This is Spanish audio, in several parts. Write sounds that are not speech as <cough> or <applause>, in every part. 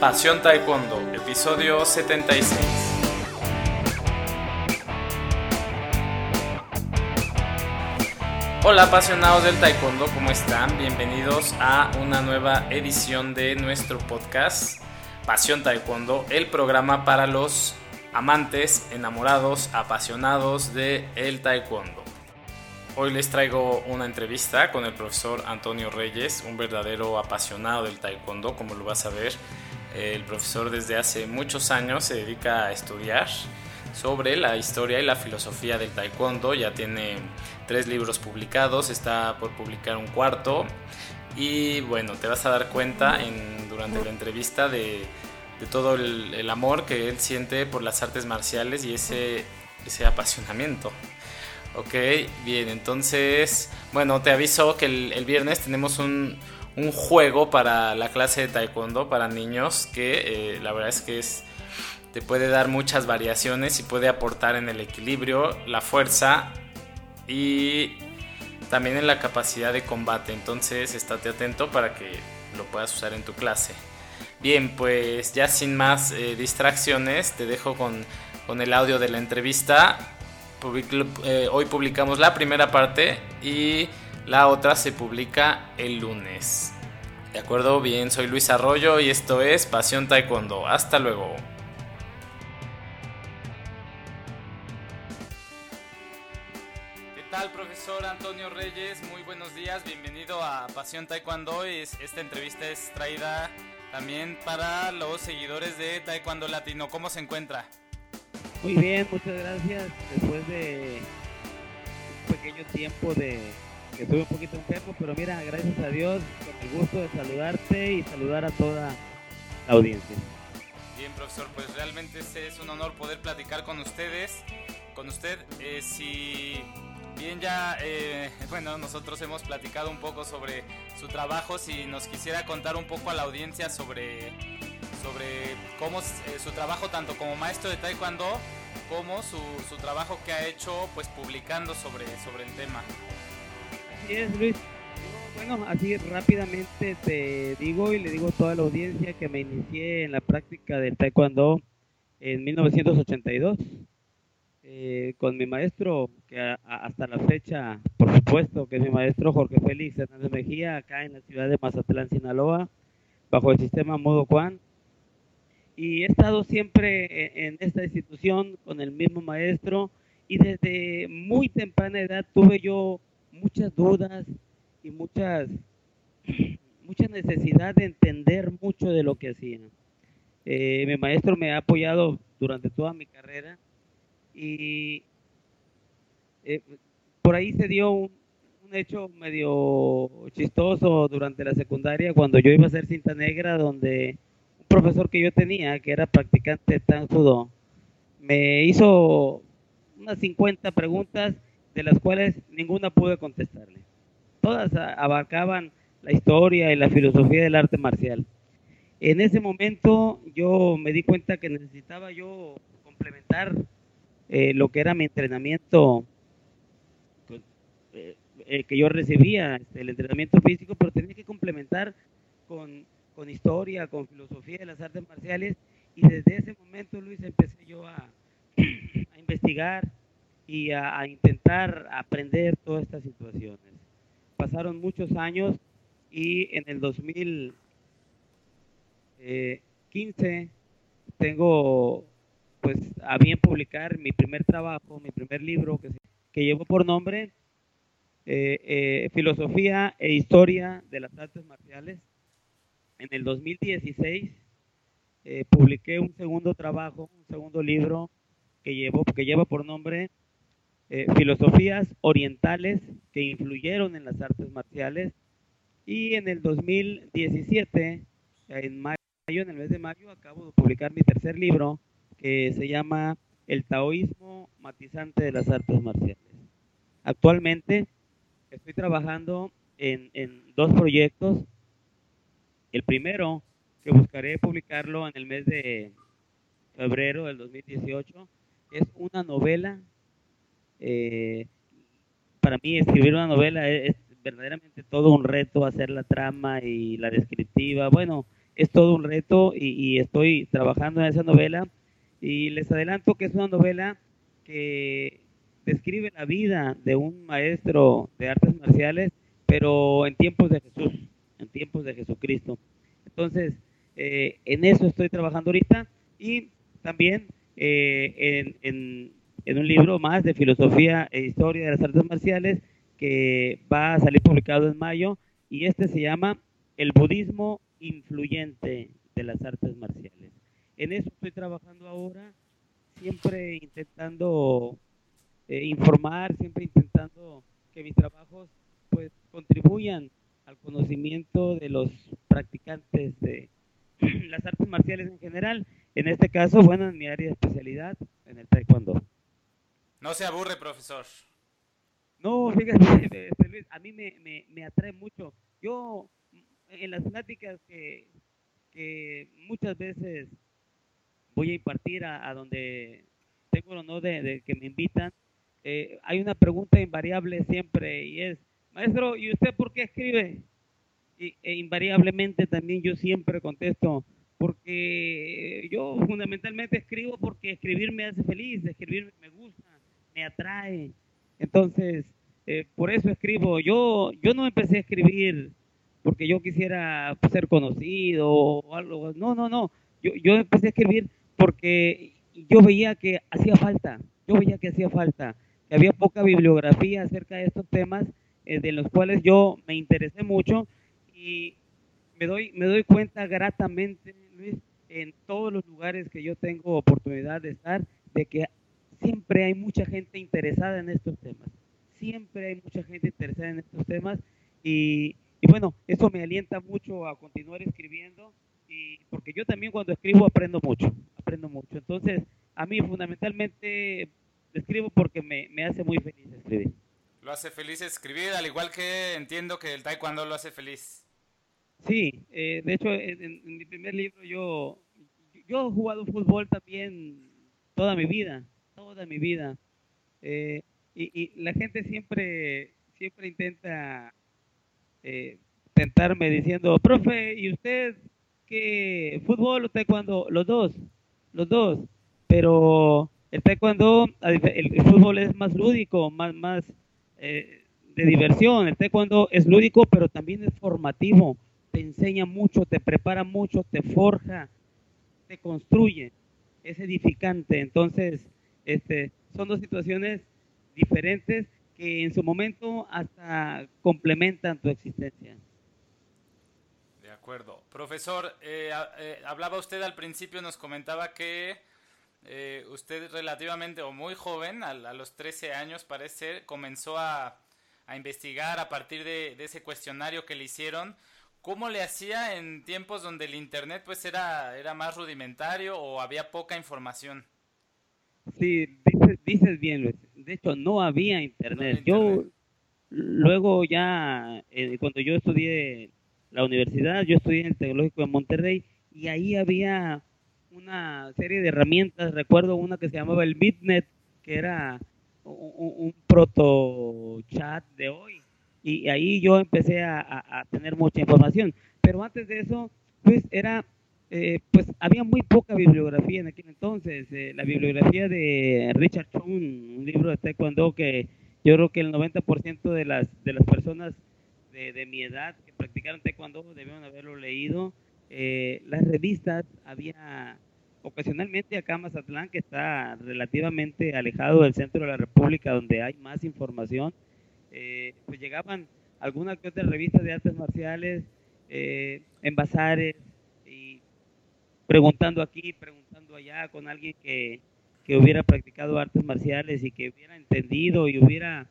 Pasión Taekwondo, episodio 76. Hola apasionados del Taekwondo, ¿cómo están? Bienvenidos a una nueva edición de nuestro podcast Pasión Taekwondo, el programa para los amantes, enamorados, apasionados de Taekwondo. Hoy les traigo una entrevista con el profesor Antonio Reyes, un verdadero apasionado del Taekwondo, como lo vas a ver. El profesor desde hace muchos años se dedica a estudiar sobre la historia y la filosofía del taekwondo. Ya tiene tres libros publicados, está por publicar un cuarto. Y bueno, te vas a dar cuenta en, durante la entrevista de, todo el, amor que él siente por las artes marciales y ese, ese apasionamiento. Ok, bien, entonces, bueno, te aviso que el viernes tenemos un, un juego para la clase de taekwondo para niños que eh, la verdad es que es te puede dar muchas variaciones y puede aportar en el equilibrio, la fuerza y también en la capacidad de combate. Entonces, estate atento para que lo puedas usar en tu clase. Bien, pues ya sin más eh, distracciones, te dejo con, con, el audio de la entrevista. Eh, hoy publicamos la primera parte y la otra se publica el lunes. ¿De acuerdo? Bien, soy Luis Arroyo y esto es Pasión Taekwondo. Hasta luego. ¿Qué tal, profesor Antonio Reyes? Muy buenos días, bienvenido a Pasión Taekwondo. Esta entrevista es traída también para los seguidores de Taekwondo Latino. ¿Cómo se encuentra? Muy bien, muchas gracias. Después de un pequeño tiempo de estuve un poquito enfermo, pero mira, gracias a Dios, con el gusto de saludarte y saludar a toda la audiencia. Bien, profesor, pues realmente es un honor poder platicar con ustedes, con usted. Eh, si bien ya, eh, <laughs> bueno, nosotros hemos platicado un poco sobre su trabajo, si nos quisiera contar un poco a la audiencia sobre, sobre cómo eh, su trabajo tanto como maestro de taekwondo como su, su trabajo que ha hecho pues publicando sobre, sobre el tema. Así es, Luis. Bueno, así rápidamente te digo y le digo a toda la audiencia que me inicié en la práctica del taekwondo en 1982 eh, con mi maestro, que hasta la fecha, por supuesto, que es mi maestro Jorge Félix Hernández Mejía, acá en la ciudad de Mazatlán, Sinaloa, bajo el sistema Modo Juan. Y he estado siempre en esta institución con el mismo maestro y desde muy temprana edad tuve yo muchas dudas y muchas, <clears throat> mucha necesidad de entender mucho de lo que hacía. Eh, mi maestro me ha apoyado durante toda mi carrera y eh, por ahí se dio un, hecho medio chistoso durante la secundaria cuando yo iba a hacer cinta negra donde un profesor que yo tenía que era practicante tan judo me hizo unas 50 preguntas de las cuales ninguna pude contestarle. Todas abarcaban la historia y la filosofía del arte marcial. En ese momento yo me di cuenta que necesitaba yo complementar eh, lo que era mi entrenamiento eh, eh, que yo recibía, este, el entrenamiento físico, pero tenía que complementar con, con, historia, con filosofía de las artes marciales. Y desde ese momento, Luis, empecé yo a <clears throat> investigar, y a, intentar aprender todas estas situaciones. Pasaron muchos años y en el 2015 eh, tengo pues a bien publicar mi primer trabajo, mi primer libro que, que llevó por nombre eh, eh, Filosofía e Historia de las Artes Marciales. En el 2016 publiqué un segundo trabajo, un segundo libro que, llevó, que lleva por nombre eh, filosofías orientales que influyeron en las artes marciales. Y en el 2017, en mayo, en el mes de mayo, acabo de publicar mi tercer libro que se llama El taoísmo matizante de las artes marciales. Actualmente estoy trabajando en, en dos proyectos. El primero, que buscaré publicarlo en el mes de febrero del 2018, es una novela eh, para mí escribir una novela es, verdaderamente todo un reto, hacer la trama y la descriptiva. Bueno, es todo un reto y, estoy trabajando en esa novela y les adelanto que es una novela que describe la vida de un maestro de artes marciales, pero en tiempos de Jesús, en tiempos de Jesucristo. Entonces, eh, en eso estoy trabajando ahorita y también eh, en, en, un libro más de filosofía e historia de las artes marciales que va a salir publicado en mayo y este se llama El budismo influyente de las artes marciales. En eso estoy trabajando ahora, siempre intentando eh, informar, siempre intentando que mis trabajos pues contribuyan al conocimiento de los practicantes de <clears throat> las artes marciales en general. En este caso, bueno, en mi área de especialidad, en el taekwondo. No se aburre, profesor. No, fíjate, <laughs> este, a mí me, me, me atrae mucho. Yo en las pláticas que, muchas veces voy a impartir a, donde tengo el honor de, que me invitan, eh, hay una pregunta invariable siempre y es, maestro, ¿y usted por qué escribe? E invariablemente también yo siempre contesto, porque yo fundamentalmente escribo porque escribir me hace feliz, escribir me gusta, me atrae. Entonces, eh, por eso escribo. Yo, yo no empecé a escribir porque yo quisiera ser conocido o algo. No, no, no. Yo, yo empecé a escribir porque yo veía que hacía falta, yo veía que hacía falta, que había poca bibliografía acerca de estos temas eh, de los cuales yo me interesé mucho y me doy, me doy cuenta gratamente, en todos los lugares que yo tengo oportunidad de estar, de que siempre hay mucha gente interesada en estos temas, siempre hay mucha gente interesada en estos temas y y bueno, eso me alienta mucho a continuar escribiendo, y porque yo también cuando escribo aprendo mucho, aprendo mucho. Entonces, a mí fundamentalmente escribo porque me, me hace muy feliz escribir. Lo hace feliz escribir, al igual que entiendo que el taekwondo lo hace feliz. Sí, eh, de hecho, en, mi primer libro yo, yo he jugado fútbol también toda mi vida, toda mi vida. Eh, y, la gente siempre, siempre intenta eh, tentarme diciendo, profe, ¿y usted qué fútbol o taekwondo? Los dos, los dos. Pero el taekwondo, el, fútbol es más lúdico, más, más eh, de diversión. El taekwondo es lúdico, pero también es formativo. Te enseña mucho, te prepara mucho, te forja, te construye. Es edificante. Entonces, este, son dos situaciones diferentes que en su momento hasta complementan tu existencia. De acuerdo. Profesor, eh, eh, hablaba usted al principio, nos comentaba que eh, usted relativamente o muy joven, a, los 13 años parece, comenzó a, a investigar a partir de, de, ese cuestionario que le hicieron. ¿Cómo le hacía en tiempos donde el Internet pues era, era más rudimentario o había poca información? Sí, dices, bien, Luis. De hecho, no había internet. yo, luego ya, eh, cuando yo estudié la universidad, yo estudié en el Tecnológico de Monterrey y ahí había una serie de herramientas. Recuerdo una que se llamaba el Bitnet, que era un, proto chat de hoy. Y ahí yo empecé a, a tener mucha información. Pero antes de eso, pues era eh, pues había muy poca bibliografía en aquel entonces. Eh, la bibliografía de Richard Chung, un libro de Taekwondo que yo creo que el 90% de las, de las personas de, de, mi edad que practicaron Taekwondo debieron haberlo leído. Eh, las revistas, había ocasionalmente acá en Mazatlán, que está relativamente alejado del centro de la República, donde hay más información, pues llegaban algunas que otras revistas de artes marciales, en bazares, preguntando aquí, preguntando allá con alguien que, hubiera practicado artes marciales y que hubiera entendido y hubiera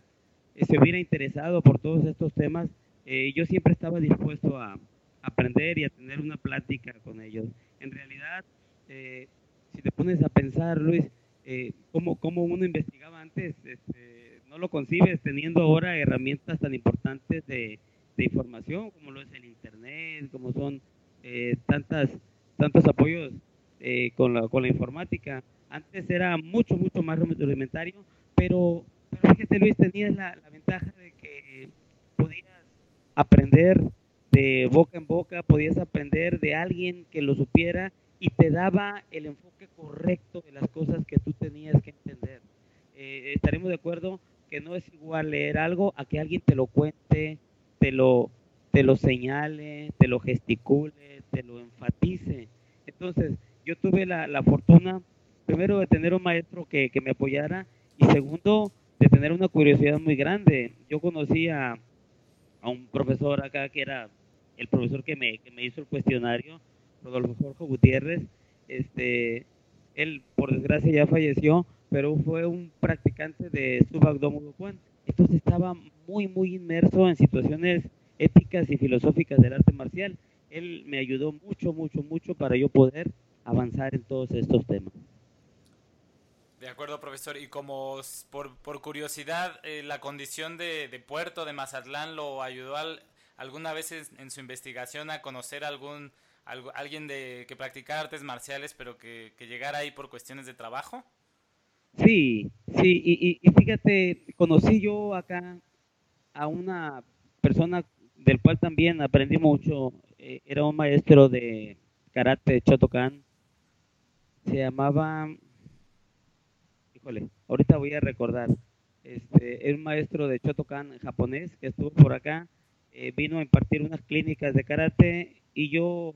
eh, se hubiera interesado por todos estos temas, eh, yo siempre estaba dispuesto a aprender y a tener una plática con ellos. En realidad, eh, si te pones a pensar, Luis, eh, cómo, uno investigaba antes, este, no lo concibes teniendo ahora herramientas tan importantes de, de información como lo es el Internet, como son tantas tantos apoyos eh, con, la, con la informática. Antes era mucho, mucho más rudimentario, pero, pero fíjate Luis, tenías la, ventaja de que podías aprender de boca en boca, podías aprender de alguien que lo supiera y te daba el enfoque correcto de las cosas que tú tenías que entender. Eh, estaremos de acuerdo que no es igual leer algo a que alguien te lo cuente, te lo, te lo señale, te lo gesticule, te lo enfatice. Entonces, yo tuve la, la fortuna, primero, de tener un maestro que, que, me apoyara y segundo, de tener una curiosidad muy grande. Yo conocí a, un profesor acá que era el profesor que me, que me hizo el cuestionario, Rodolfo Jorge Gutiérrez. Este, él, por desgracia, ya falleció, pero fue un practicante de Subagdomo Juan. Entonces estaba muy, muy inmerso en situaciones éticas y filosóficas del arte marcial. Él me ayudó mucho, mucho, mucho para yo poder avanzar en todos estos temas. De acuerdo, profesor. Y como por, por curiosidad, eh, la condición de, de, Puerto, de Mazatlán, lo ayudó al, alguna vez en, su investigación a conocer algún algo, alguien de que practicara artes marciales, pero que, que llegara ahí por cuestiones de trabajo. Sí, sí, y, y, fíjate, conocí yo acá a una persona del cual también aprendí mucho, eh, era un maestro de karate Chotokan, se llamaba, híjole, ahorita voy a recordar, este, era un maestro de Chotokan japonés que estuvo por acá, eh, vino a impartir unas clínicas de karate y yo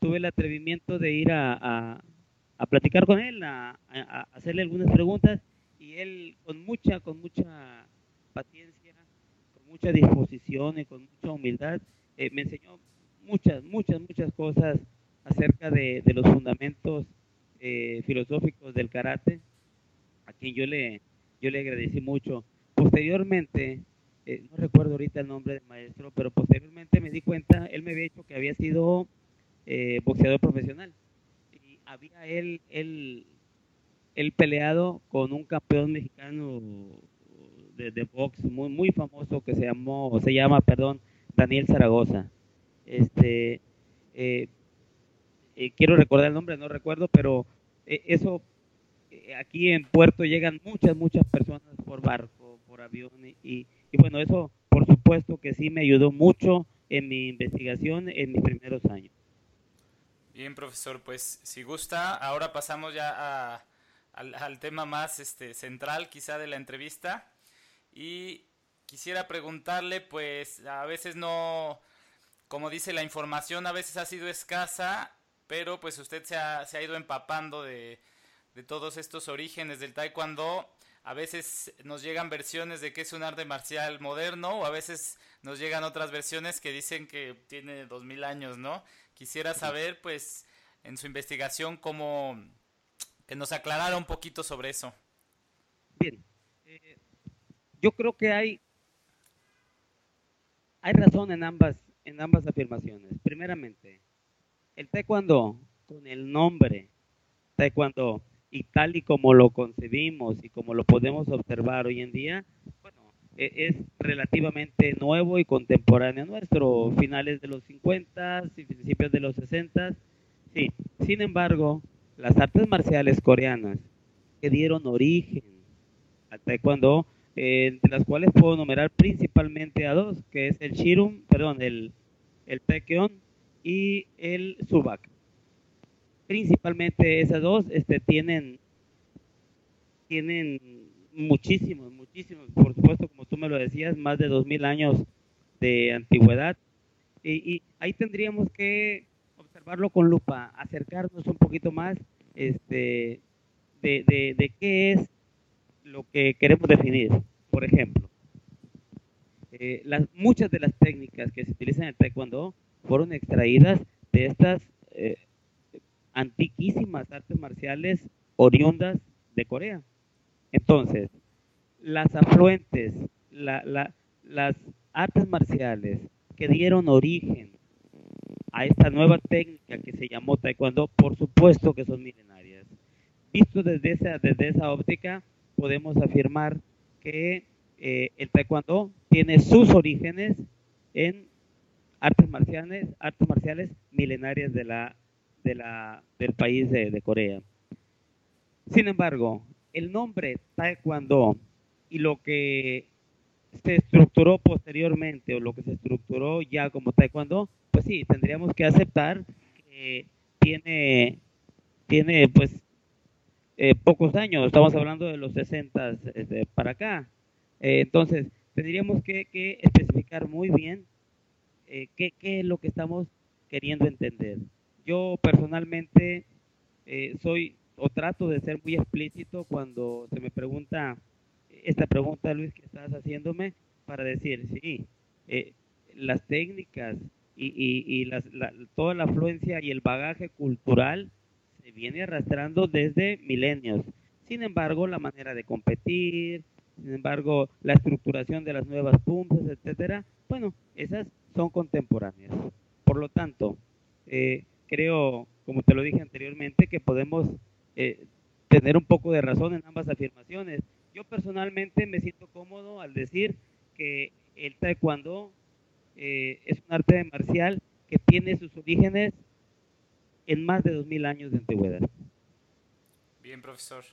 tuve el atrevimiento de ir a, a platicar con él, a, hacerle algunas preguntas y él con mucha, con mucha paciencia, mucha disposición y con mucha humildad eh, me enseñó muchas, muchas, muchas cosas acerca de, los fundamentos eh, filosóficos del karate, a quien yo le, yo le agradecí mucho. Posteriormente, eh, no recuerdo ahorita el nombre del maestro, pero posteriormente me di cuenta, él me había dicho que había sido boxeador profesional había él, él, él peleado con un campeón mexicano de, de, box muy, muy famoso que se llamó, se llama, perdón, Daniel Zaragoza. Este, eh, eh, quiero recordar el nombre, no recuerdo, pero eh, eso, eh, aquí en Puerto llegan muchas, muchas personas por barco, por avión, y, y bueno, eso por supuesto que sí me ayudó mucho en mi investigación en mis primeros años. Bien, profesor, pues si gusta, ahora pasamos ya a, al, al, tema más este, central quizá de la entrevista. Y quisiera preguntarle, pues a veces no, como dice la información, a veces ha sido escasa, pero pues usted se ha, se ha ido empapando de, de todos estos orígenes del taekwondo. A veces nos llegan versiones de que es un arte marcial moderno o a veces nos llegan otras versiones que dicen que tiene dos mil años, ¿no? Quisiera saber, pues, en su investigación, cómo que nos aclarara un poquito sobre eso. Bien, eh, yo creo que hay hay razón en ambas en ambas afirmaciones. Primeramente, el taekwondo con el nombre taekwondo y tal y como lo concebimos y como lo podemos observar hoy en día, bueno, e, es relativamente nuevo y contemporáneo nuestro, finales de los 50 y principios de los 60. Sí, sin embargo, las artes marciales coreanas que dieron origen al taekwondo, eh, las cuales puedo numerar principalmente a dos, que es el shirum, perdón, el, el taekwondo y el subak. Principalmente esas dos este, tienen, tienen muchísimos, muchísimos, por supuesto, como tú me lo decías, más de dos mil años de antigüedad. Y, y, ahí tendríamos que observarlo con lupa, acercarnos un poquito más este, de, de, de qué es lo que queremos definir. Por ejemplo, eh, las, muchas de las técnicas que se utilizan en taekwondo fueron extraídas de estas eh, antiquísimas artes marciales oriundas de Corea. Entonces, las afluentes, la, la, las artes marciales que dieron origen a esta nueva técnica que se llamó taekwondo, por supuesto que son milenarias. Visto desde esa, desde esa óptica, podemos afirmar que eh, el taekwondo tiene sus orígenes en artes marciales, artes marciales milenarias de la, de la, del país de, de Corea. Sin embargo, el nombre taekwondo y lo que se estructuró posteriormente o lo que se estructuró ya como taekwondo, pues sí, tendríamos que aceptar que tiene, tiene pues eh, pocos años, estamos hablando de los 60 este, para acá. Eh, entonces, tendríamos que, especificar muy bien eh, qué, es lo que estamos queriendo entender. Yo personalmente soy o trato de ser muy explícito cuando se me pregunta esta pregunta, Luis, que estás haciéndome para decir, sí, las técnicas y, y, y toda la afluencia y el bagaje cultural se viene arrastrando desde milenios. Sin embargo, la manera de competir, sin embargo, la estructuración de las nuevas puntas, etcétera, bueno, esas son contemporáneas. Por lo tanto, eh, creo, como te lo dije anteriormente, que podemos eh, tener un poco de razón en ambas afirmaciones. Yo personalmente me siento cómodo al decir que el taekwondo eh, es un arte marcial que tiene sus orígenes en más de 2000 años de antigüedad. Bien, profesor.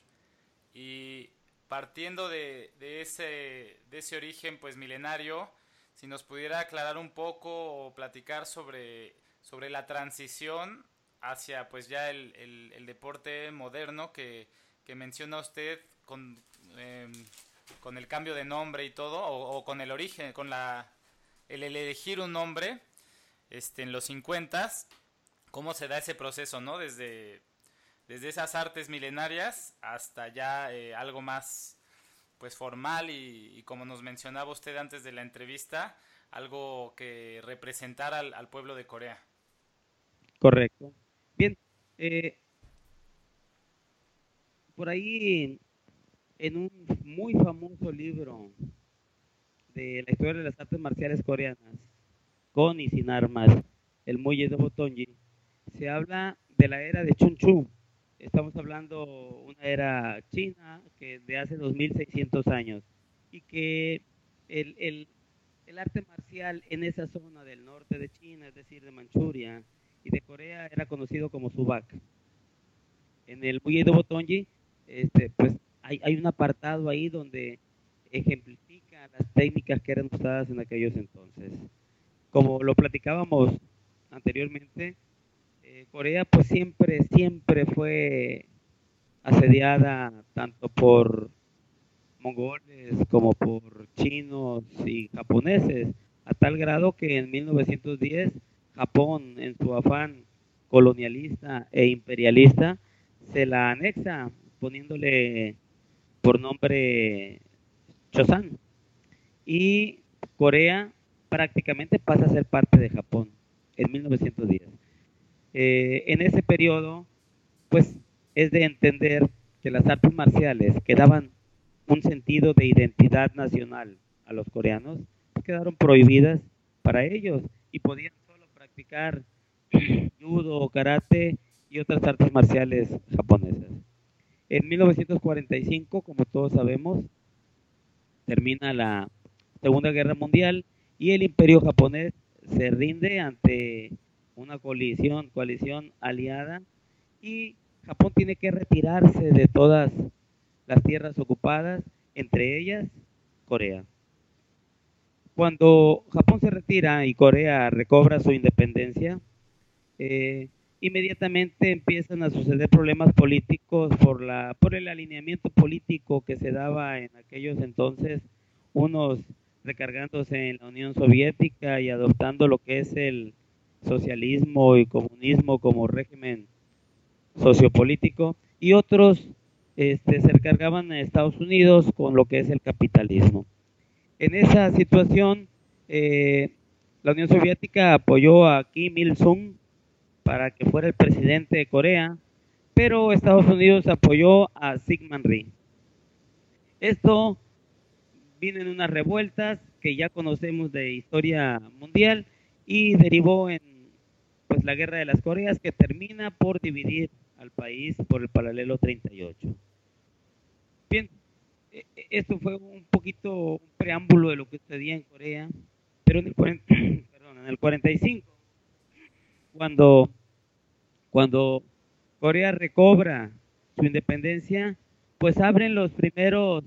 Y partiendo de, ese, de ese origen pues milenario, si nos pudiera aclarar un poco o platicar sobre, sobre la transición hacia pues ya el, el, deporte moderno que, que, menciona usted con, em, con el cambio de nombre y todo, o, o, con el origen, con la, el elegir un nombre este, en los 50 cómo se da ese proceso, ¿no? Desde, desde esas artes milenarias hasta ya eh, algo más pues formal y, como nos mencionaba usted antes de la entrevista, algo que representara al, pueblo de Corea. Correcto. Bien, eh, por ahí en un muy famoso libro de la historia de las artes marciales coreanas, con y sin armas, el muelle de Botonji, se habla de la era de Chun Estamos hablando una era china que de hace 2600 años y que el, el, el arte marcial en esa zona del norte de China, es decir, de Manchuria y de Corea, era conocido como Subak. En el de Botonji, este, pues hay, hay un apartado ahí donde ejemplifica las técnicas que eran usadas en aquellos entonces. Como lo platicábamos anteriormente, Corea pues siempre, siempre fue asediada tanto por mongoles como por chinos y japoneses, a tal grado que en 1910 Japón, en su afán colonialista e imperialista, se la anexa poniéndole por nombre Chosan. Y Corea prácticamente pasa a ser parte de Japón en 1910. Eh, en ese periodo, pues es de entender que las artes marciales que daban un sentido de identidad nacional a los coreanos, quedaron prohibidas para ellos y podían solo practicar <clears throat> judo, karate y otras artes marciales japonesas. En 1945, como todos sabemos, termina la Segunda Guerra Mundial y el imperio japonés se rinde ante una coalición, coalición aliada y Japón tiene que retirarse de todas las tierras ocupadas, entre ellas Corea. Cuando Japón se retira y Corea recobra su independencia, eh, inmediatamente empiezan a suceder problemas políticos por, la, por el alineamiento político que se daba en aquellos entonces, unos recargándose en la Unión Soviética y adoptando lo que es el socialismo y comunismo como régimen sociopolítico y otros este, se recargaban en Estados Unidos con lo que es el capitalismo. En esa situación, eh, la Unión Soviética apoyó a Kim Il-sung para que fuera el presidente de Corea, pero Estados Unidos apoyó a Sigmund Rhee. Esto vino en unas revueltas que ya conocemos de historia mundial y derivó en pues la guerra de las Coreas que termina por dividir al país por el paralelo 38. Bien, e, e, esto fue un poquito un preámbulo de lo que sucedía en Corea, pero en el, <clears throat> en el 45, cuando, cuando Corea recobra su independencia, pues abren los primeros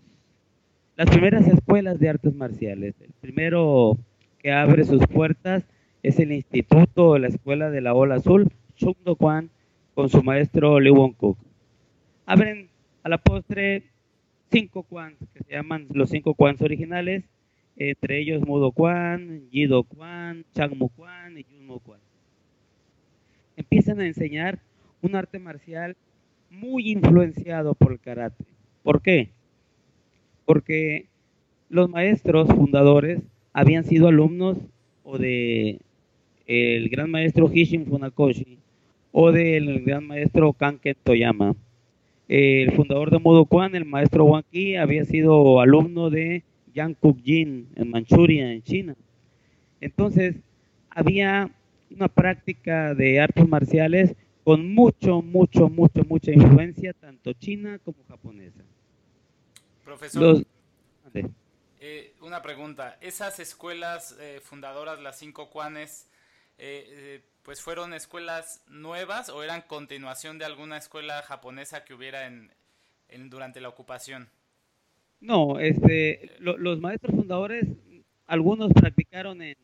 las primeras escuelas de artes marciales. El primero que abre sus puertas es el instituto, la escuela de la ola azul, Chung Do Kwan, con su maestro Lee Won Cook. Abren a la postre cinco Kwans, que se llaman los cinco Kwans originales, entre ellos Mudo Kwan, Jido Kwan, Changmu Kwan y Junmo Kwan. Empiezan a enseñar un arte marcial muy influenciado por el karate. ¿Por qué? Porque los maestros fundadores habían sido alumnos o de el gran maestro Hishin Funakoshi o del gran maestro Kanken Toyama. El fundador de Mudo Kwan, el maestro Wang Qi, había sido alumno de Yang Kuk-jin en Manchuria, en China. Entonces, había una práctica de artes marciales con mucho, mucho, mucho, mucha influencia, tanto china como japonesa. Profesor, eh, una pregunta. ¿Esas escuelas eh, fundadoras, las cinco Kwanes, eh, pues fueron escuelas nuevas o eran continuación de alguna escuela japonesa que hubiera en, durante la ocupación? No, este, los maestros fundadores, algunos practicaron en,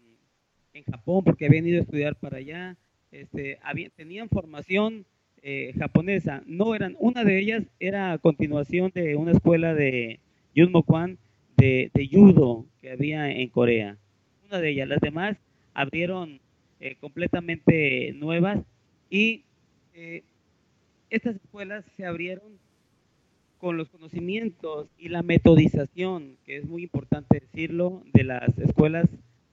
en Japón porque habían ido a estudiar para allá, este, tenían formación eh, japonesa. No eran, una de ellas era a continuación de una escuela de Junmo Kwan de, de, judo que había en Corea. Una de ellas. Las demás abrieron eh, completamente nuevas y eh, estas escuelas se abrieron con los conocimientos y la metodización, que es muy importante decirlo, de las escuelas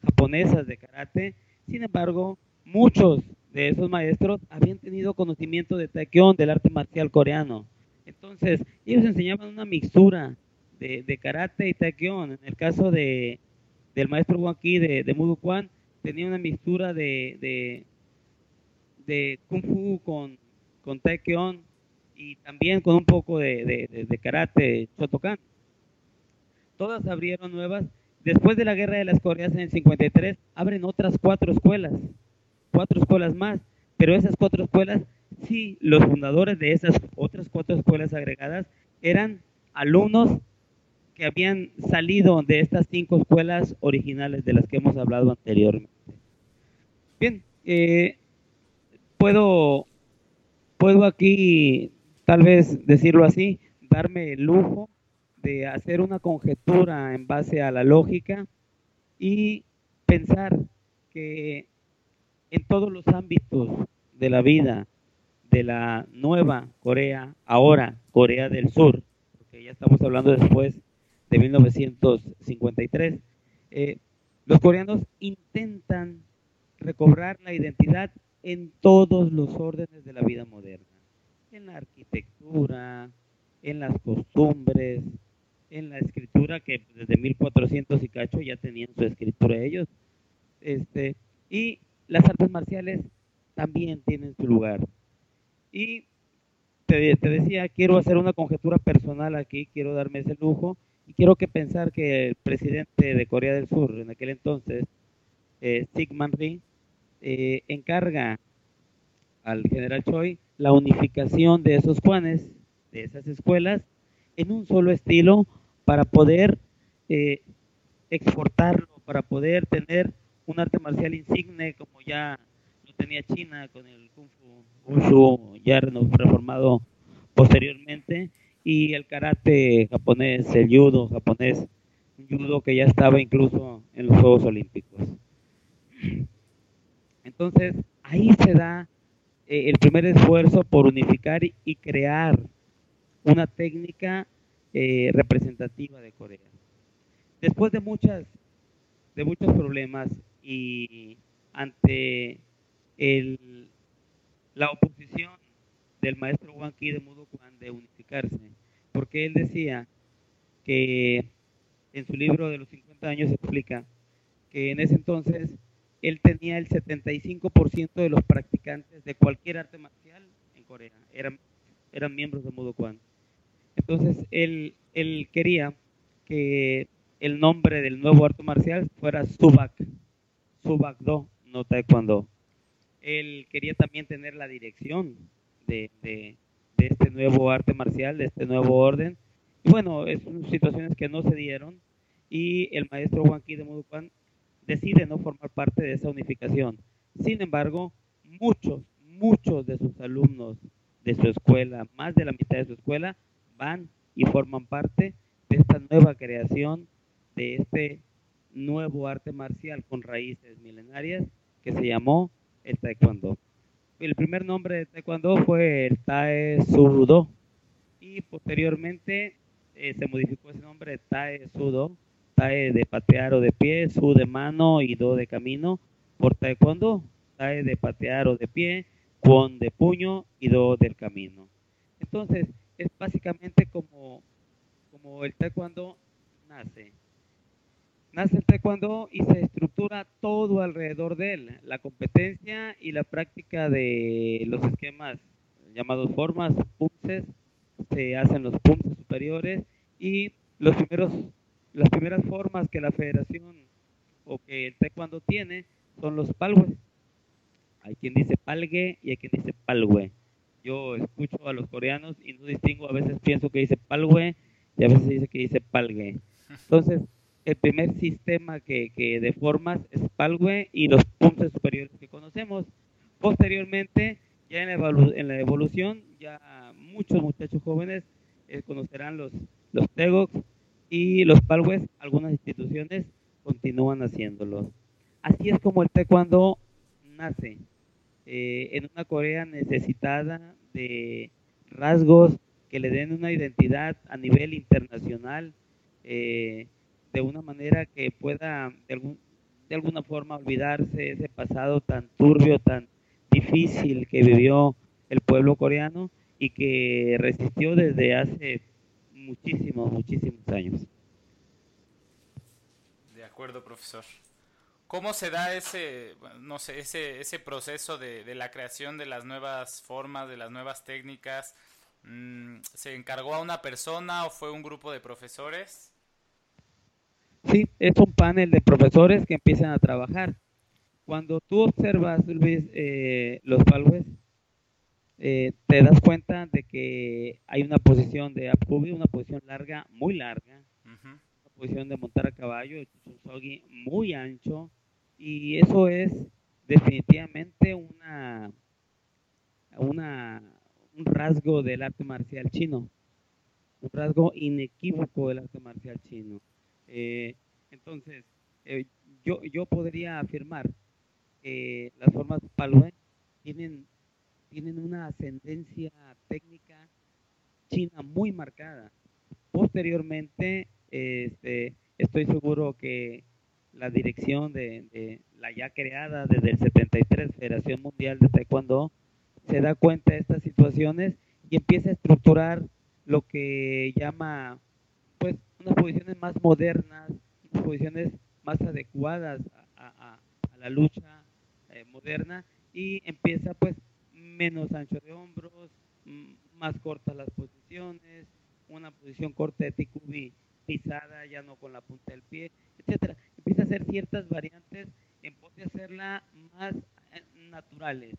japonesas de karate. Sin embargo, muchos de esos maestros habían tenido conocimiento de taekwondo, del arte marcial coreano. Entonces, ellos enseñaban una mixtura de, karate y taekwondo. En el caso de, del maestro Wang Ki de, de Mudu Kwan, tenía una mixtura de, de, kung fu con, con taekwondo y también con un poco de, de karate Shotokan. Todas abrieron nuevas. Después de la guerra de las Coreas en el 53, abren otras cuatro escuelas cuatro escuelas más, pero esas cuatro escuelas, sí, los fundadores de esas otras cuatro escuelas agregadas eran alumnos que habían salido de estas cinco escuelas originales de las que hemos hablado anteriormente. Bien, eh, puedo, puedo aquí, tal vez decirlo así, darme el lujo de hacer una conjetura en base a la lógica y pensar que en todos los ámbitos de la vida de la nueva Corea, ahora Corea del Sur, porque ya estamos hablando después de 1953, eh, los coreanos intentan recobrar la identidad en todos los órdenes de la vida moderna, en la arquitectura, en las costumbres, en la escritura, que desde 1400 y cacho ya tenían su escritura ellos, este, y las artes marciales también tienen su lugar. Y te, decía, quiero hacer una conjetura personal aquí, quiero darme ese lujo y quiero que pensar que el presidente de Corea del Sur en aquel entonces, eh, Sigmund Rhee, eh, encarga al general Choi la unificación de esos juanes, de esas escuelas, en un solo estilo para poder eh, exportarlo, para poder tener un arte marcial insigne como ya lo tenía China con el Kung Fu Wushu, ya reformado posteriormente, y el karate japonés, el judo japonés, un judo que ya estaba incluso en los Juegos Olímpicos. Entonces, ahí se da eh, el primer esfuerzo por unificar y crear una técnica eh, representativa de Corea. Después de muchas de muchos problemas y ante el, la oposición del maestro Wang Qi de Mudo Kwan de unificarse, porque él decía que en su libro de los 50 años explica que en ese entonces él tenía el 75% de los practicantes de cualquier arte marcial en Corea, eran, eran miembros de Mudo Kwan. Entonces él, él quería que el nombre del nuevo arte marcial fuera Subak, Subak-do, no Taekwondo. Él quería también tener la dirección de, este nuevo arte marcial, de este nuevo orden, bueno, es situaciones que no se dieron y el maestro Juanqui de Muducuán decide no formar parte de esa unificación. Sin embargo, muchos, muchos de sus alumnos de su escuela, más de la mitad de su escuela, van y forman parte de esta nueva creación, de este nuevo arte marcial con raíces milenarias que se llamó el Taekwondo. El primer nombre de Taekwondo fue el Tae Sudo y posteriormente eh, se modificó ese nombre Tae Sudo, Tae de patear o de pie, Su de mano y Do de camino. Por Taekwondo, Tae de patear o de pie, Kwon de puño y Do del camino. Entonces, es básicamente como, como el Taekwondo nace nace el taekwondo y se estructura todo alrededor de él, la competencia y la práctica de los esquemas llamados formas, punces, se hacen los punces superiores y los primeros, las primeras formas que la federación o que el taekwondo tiene son los palgues. Hay quien dice palgue y hay quien dice palgue. Yo escucho a los coreanos y no distingo, a veces pienso que dice palgue y a veces dice que dice palgue. <laughs> Entonces, el primer sistema que, que de formas es Palwe y los puntos superiores que conocemos. Posteriormente, ya en la, en la evolución, ya muchos muchachos jóvenes eh, conocerán los, los Tegox y los Palwes, algunas instituciones continúan haciéndolo. Así es como el taekwondo nace eh, en una Corea necesitada de rasgos que le den una identidad a nivel internacional. Eh, de una manera que pueda de, algún, de alguna forma olvidarse ese pasado tan turbio, tan difícil que vivió el pueblo coreano y que resistió desde hace muchísimos, muchísimos años. De acuerdo, profesor. ¿Cómo se da ese, no sé, ese, ese proceso de, de la creación de las nuevas formas, de las nuevas técnicas? Mm, ¿Se encargó a una persona o fue un grupo de profesores? Sí, es un panel de profesores que empiezan a trabajar. Cuando tú observas, Luis, eh, los palwes, eh, te das cuenta de que hay una posición de Apkubi, una posición larga, muy larga, una posición de montar a caballo, Chusogi muy ancho, y eso es definitivamente una, una, un rasgo del arte marcial chino, un rasgo inequívoco del arte marcial chino. Eh, entonces, eh, yo, yo podría afirmar que las formas Palue tienen, tienen una ascendencia técnica china muy marcada. Posteriormente, este, estoy seguro que la dirección de, de, la ya creada desde el 73 Federación Mundial de Taekwondo se da cuenta de estas situaciones y empieza a estructurar lo que llama pues unas posiciones más modernas, posiciones más adecuadas a, la lucha eh, moderna y empieza pues menos ancho de hombros, más cortas las posiciones, una posición corta de tikubi pisada, ya no con la punta del pie, etcétera. Empieza a hacer ciertas variantes en pos de hacerla más eh, naturales.